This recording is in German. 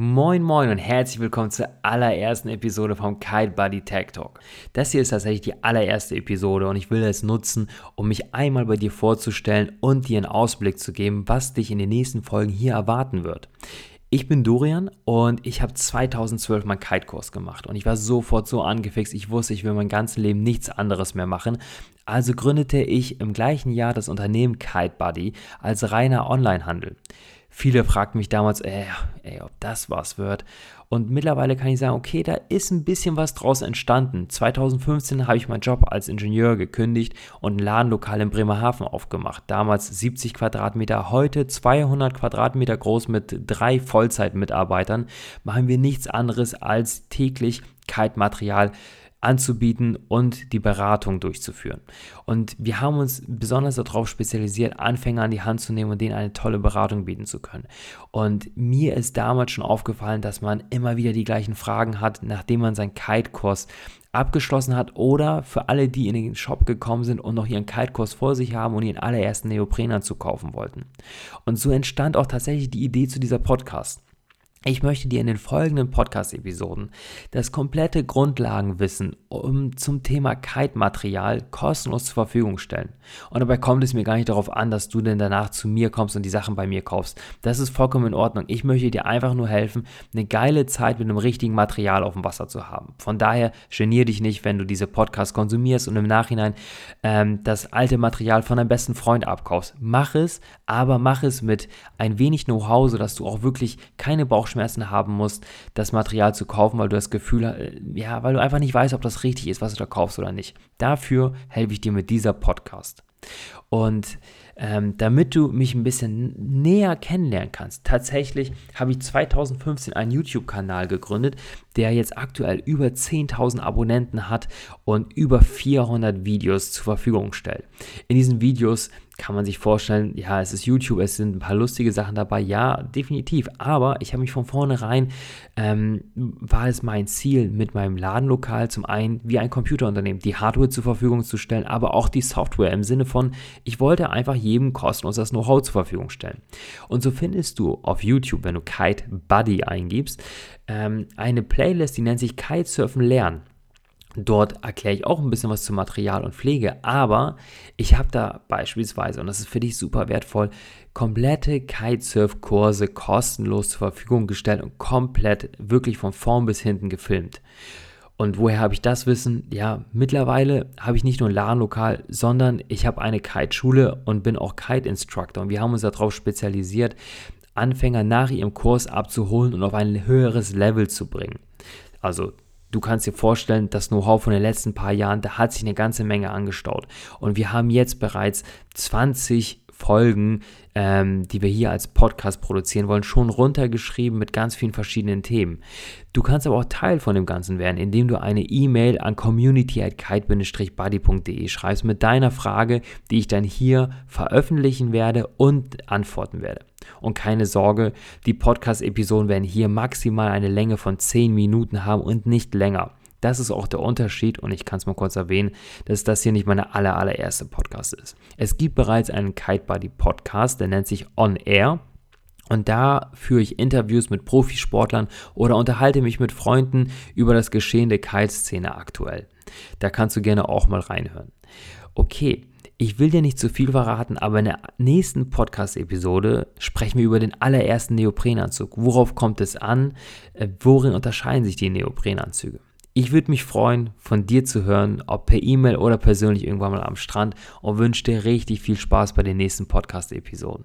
Moin Moin und herzlich willkommen zur allerersten Episode vom Kite Buddy Tag Talk. Das hier ist tatsächlich die allererste Episode und ich will es nutzen, um mich einmal bei dir vorzustellen und dir einen Ausblick zu geben, was dich in den nächsten Folgen hier erwarten wird. Ich bin Dorian und ich habe 2012 meinen Kite-Kurs gemacht und ich war sofort so angefixt, ich wusste, ich will mein ganzes Leben nichts anderes mehr machen. Also gründete ich im gleichen Jahr das Unternehmen Kite Buddy als reiner Online-Handel. Viele fragten mich damals, ey, äh, ey, ob das was wird. Und mittlerweile kann ich sagen, okay, da ist ein bisschen was draus entstanden. 2015 habe ich meinen Job als Ingenieur gekündigt und ein Ladenlokal in Bremerhaven aufgemacht. Damals 70 Quadratmeter, heute 200 Quadratmeter groß mit drei Vollzeitmitarbeitern. Machen wir nichts anderes als täglich Kite-Material anzubieten und die Beratung durchzuführen. Und wir haben uns besonders darauf spezialisiert, Anfänger an die Hand zu nehmen und denen eine tolle Beratung bieten zu können. Und mir ist damals schon aufgefallen, dass man immer wieder die gleichen Fragen hat, nachdem man seinen Kite-Kurs abgeschlossen hat oder für alle, die in den Shop gekommen sind und noch ihren Kite-Kurs vor sich haben und ihren allerersten Neoprenanzug kaufen wollten. Und so entstand auch tatsächlich die Idee zu dieser Podcast. Ich möchte dir in den folgenden Podcast-Episoden das komplette Grundlagenwissen um, zum Thema Kite-Material kostenlos zur Verfügung stellen. Und dabei kommt es mir gar nicht darauf an, dass du denn danach zu mir kommst und die Sachen bei mir kaufst. Das ist vollkommen in Ordnung. Ich möchte dir einfach nur helfen, eine geile Zeit mit einem richtigen Material auf dem Wasser zu haben. Von daher genier dich nicht, wenn du diese Podcasts konsumierst und im Nachhinein ähm, das alte Material von deinem besten Freund abkaufst. Mach es, aber mach es mit ein wenig Know-how, sodass du auch wirklich keine Bauch Bauchschmerzen haben musst, das Material zu kaufen, weil du das Gefühl äh, ja, weil du einfach nicht weißt, ob das richtig ist, was du da kaufst oder nicht. Dafür helfe ich dir mit dieser Podcast. Und ähm, damit du mich ein bisschen näher kennenlernen kannst, tatsächlich habe ich 2015 einen YouTube-Kanal gegründet, der jetzt aktuell über 10.000 Abonnenten hat und über 400 Videos zur Verfügung stellt. In diesen Videos kann man sich vorstellen, ja, es ist YouTube, es sind ein paar lustige Sachen dabei, ja, definitiv. Aber ich habe mich von vornherein, ähm, war es mein Ziel, mit meinem Ladenlokal zum einen wie ein Computerunternehmen die Hardware zur Verfügung zu stellen, aber auch die Software im Sinne von, ich wollte einfach jedem kostenlos das Know-how zur Verfügung stellen. Und so findest du auf YouTube, wenn du Kite Buddy eingibst, ähm, eine Playlist, die nennt sich Kitesurfen lernen. Dort erkläre ich auch ein bisschen was zu Material und Pflege, aber ich habe da beispielsweise, und das ist für dich super wertvoll, komplette Kitesurf-Kurse kostenlos zur Verfügung gestellt und komplett wirklich von vorn bis hinten gefilmt. Und woher habe ich das Wissen? Ja, mittlerweile habe ich nicht nur ein LAN-Lokal, sondern ich habe eine Kite-Schule und bin auch Kite-Instructor. Und wir haben uns darauf spezialisiert, Anfänger nach ihrem Kurs abzuholen und auf ein höheres Level zu bringen. Also du kannst dir vorstellen, das Know-how von den letzten paar Jahren, da hat sich eine ganze Menge angestaut. Und wir haben jetzt bereits 20 Folgen, ähm, die wir hier als Podcast produzieren wollen, schon runtergeschrieben mit ganz vielen verschiedenen Themen. Du kannst aber auch Teil von dem Ganzen werden, indem du eine E-Mail an community@kite-buddy.de schreibst mit deiner Frage, die ich dann hier veröffentlichen werde und antworten werde. Und keine Sorge, die Podcast-Episoden werden hier maximal eine Länge von 10 Minuten haben und nicht länger. Das ist auch der Unterschied und ich kann es mal kurz erwähnen, dass das hier nicht meine aller, allererste Podcast ist. Es gibt bereits einen Kite Buddy Podcast, der nennt sich On Air. Und da führe ich Interviews mit Profisportlern oder unterhalte mich mit Freunden über das Geschehen der Kite-Szene aktuell. Da kannst du gerne auch mal reinhören. Okay, ich will dir nicht zu viel verraten, aber in der nächsten Podcast-Episode sprechen wir über den allerersten Neoprenanzug. Worauf kommt es an? Äh, worin unterscheiden sich die Neoprenanzüge? Ich würde mich freuen, von dir zu hören, ob per E-Mail oder persönlich irgendwann mal am Strand und wünsche dir richtig viel Spaß bei den nächsten Podcast-Episoden.